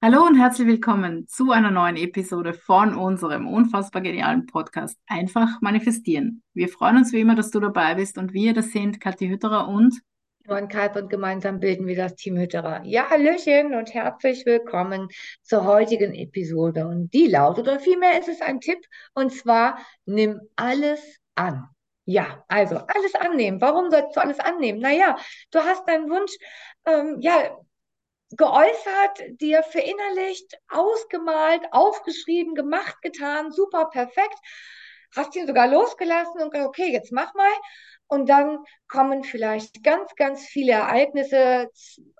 Hallo und herzlich willkommen zu einer neuen Episode von unserem unfassbar genialen Podcast Einfach manifestieren. Wir freuen uns wie immer, dass du dabei bist und wir, das sind Kathi Hütterer und Johann Kalb und gemeinsam bilden wir das Team Hütterer. Ja, Hallöchen und herzlich willkommen zur heutigen Episode. Und die lautet, oder vielmehr ist es ein Tipp, und zwar nimm alles an. Ja, also alles annehmen. Warum sollst du alles annehmen? Naja, du hast deinen Wunsch, ähm, ja, geäußert, dir verinnerlicht, ausgemalt, aufgeschrieben, gemacht, getan, super, perfekt. Hast ihn sogar losgelassen und gesagt, okay, jetzt mach mal. Und dann kommen vielleicht ganz, ganz viele Ereignisse,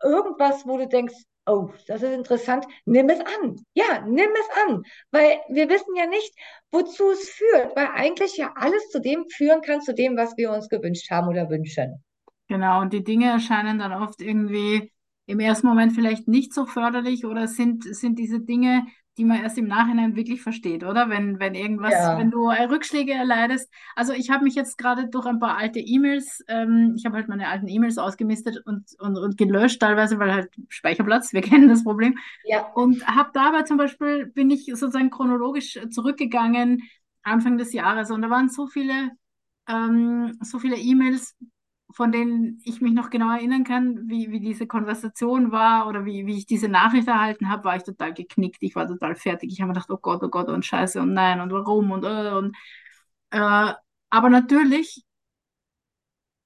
irgendwas, wo du denkst, oh, das ist interessant, nimm es an. Ja, nimm es an, weil wir wissen ja nicht, wozu es führt, weil eigentlich ja alles zu dem führen kann, zu dem, was wir uns gewünscht haben oder wünschen. genau, und die Dinge erscheinen dann oft irgendwie im ersten Moment vielleicht nicht so förderlich oder sind, sind diese Dinge, die man erst im Nachhinein wirklich versteht, oder? Wenn, wenn irgendwas, Ja, wenn du Rückschläge erleidest. Also ich habe mich jetzt gerade durch ein paar alte E-Mails, ähm, ich habe halt meine alten E-Mails ausgemistet und, und, und gelöscht teilweise, weil halt Speicherplatz, wir kennen das Problem. ja, Und habe dabei zum Beispiel, bin ich sozusagen chronologisch zurückgegangen, Anfang des Jahres. Und da waren so viele, ähm, so viele E-Mails, von denen ich mich noch genau erinnern kann, wie, wie diese Konversation war oder wie, wie ich diese Nachricht erhalten habe, war ich total geknickt. Ich war total fertig. Ich habe mir gedacht, oh Gott, oh Gott, und Scheiße und nein und warum und, äh, und äh, aber natürlich,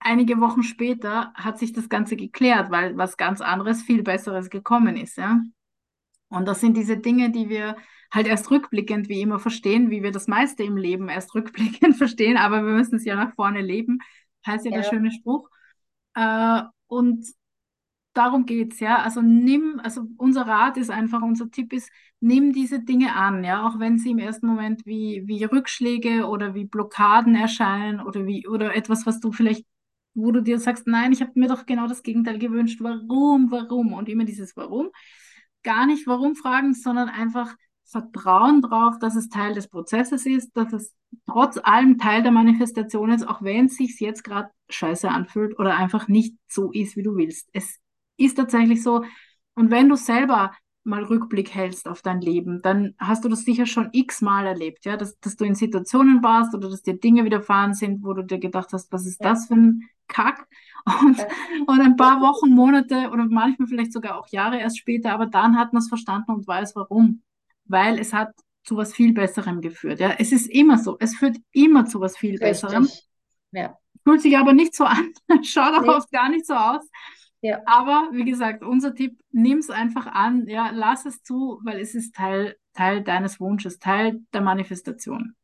einige Wochen später hat sich das Ganze geklärt, weil was ganz anderes, viel Besseres gekommen ist, ja. Und das sind diese Dinge, die wir halt erst rückblickend wie immer verstehen, wie wir das meiste im Leben erst rückblickend verstehen, aber wir müssen es ja nach vorne leben, heißt ja der ja, schöne Spruch. Äh, und darum geht's, ja. Also nimm, also unser Rat ist einfach, unser Tipp ist, nimm diese Dinge an, ja, auch wenn sie im ersten Moment wie, wie Rückschläge oder wie Blockaden erscheinen oder wie, oder etwas, was du vielleicht, wo du dir sagst, nein, ich habe mir doch genau das Gegenteil gewünscht. Warum, warum? Und immer dieses Warum. Gar nicht warum fragen, sondern einfach Vertrauen drauf, dass es Teil des Prozesses ist, dass es trotz allem Teil der Manifestation ist, auch wenn es sich jetzt gerade scheiße anfühlt oder einfach nicht so ist, wie du willst. Es ist tatsächlich so. Und wenn du selber mal Rückblick hältst auf dein Leben, dann hast du das sicher schon x-mal erlebt, ja, dass, dass du in Situationen warst oder dass dir Dinge widerfahren sind, wo du dir gedacht hast, was ist ja, das für ein Kack? Und, ja, und ein paar Wochen, Monate oder manchmal vielleicht sogar auch Jahre erst später, aber dann hat man es verstanden und weiß warum. Weil es hat zu was viel Besserem geführt. Ja, es ist immer so. Es führt immer zu was viel Besserem. richtig. Ja, Fühlt sich aber nicht so an. Schaut auch nee, oft gar nicht so aus. ja. Aber wie gesagt, unser Tipp, nimm es einfach an, ja, lass es zu, weil es ist Teil, Teil deines Wunsches, Teil der Manifestation.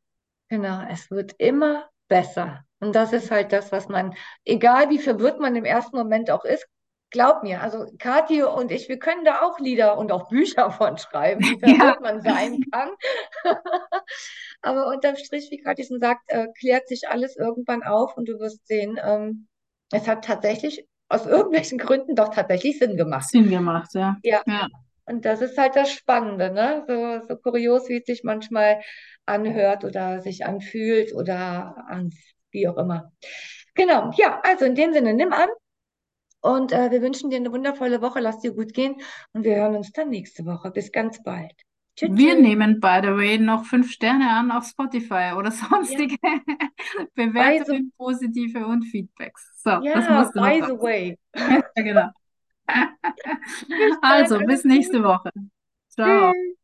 Genau, es wird immer besser. Und das ist halt das, was man, egal wie verwirrt man im ersten Moment auch ist, glaub mir, also Kathi und ich, wir können da auch Lieder und auch Bücher von schreiben, wie Ja, verwirrt man sein kann. Aber unterm Strich, wie Kathi schon sagt, äh, klärt sich alles irgendwann auf und du wirst sehen, ähm, es hat tatsächlich aus irgendwelchen Gründen doch tatsächlich Sinn gemacht. Sinn gemacht, ja. Ja, Ja, und das ist halt das Spannende, ne? So, so kurios, wie es sich manchmal anhört oder sich anfühlt oder an, wie auch immer. Genau, ja, also in dem Sinne, nimm an und äh, wir wünschen dir eine wundervolle Woche, lass dir gut gehen und wir hören uns dann nächste Woche. Bis ganz bald. Tschüss, wir tschüss. nehmen, by the way, noch fünf Sterne an auf Spotify oder Ja, sonstige the, Bewertungen, positive und Feedbacks. So, das ja, musste noch by the raus. way. Ja, genau. Also, bis nächste. Woche. Ciao. Tschüss.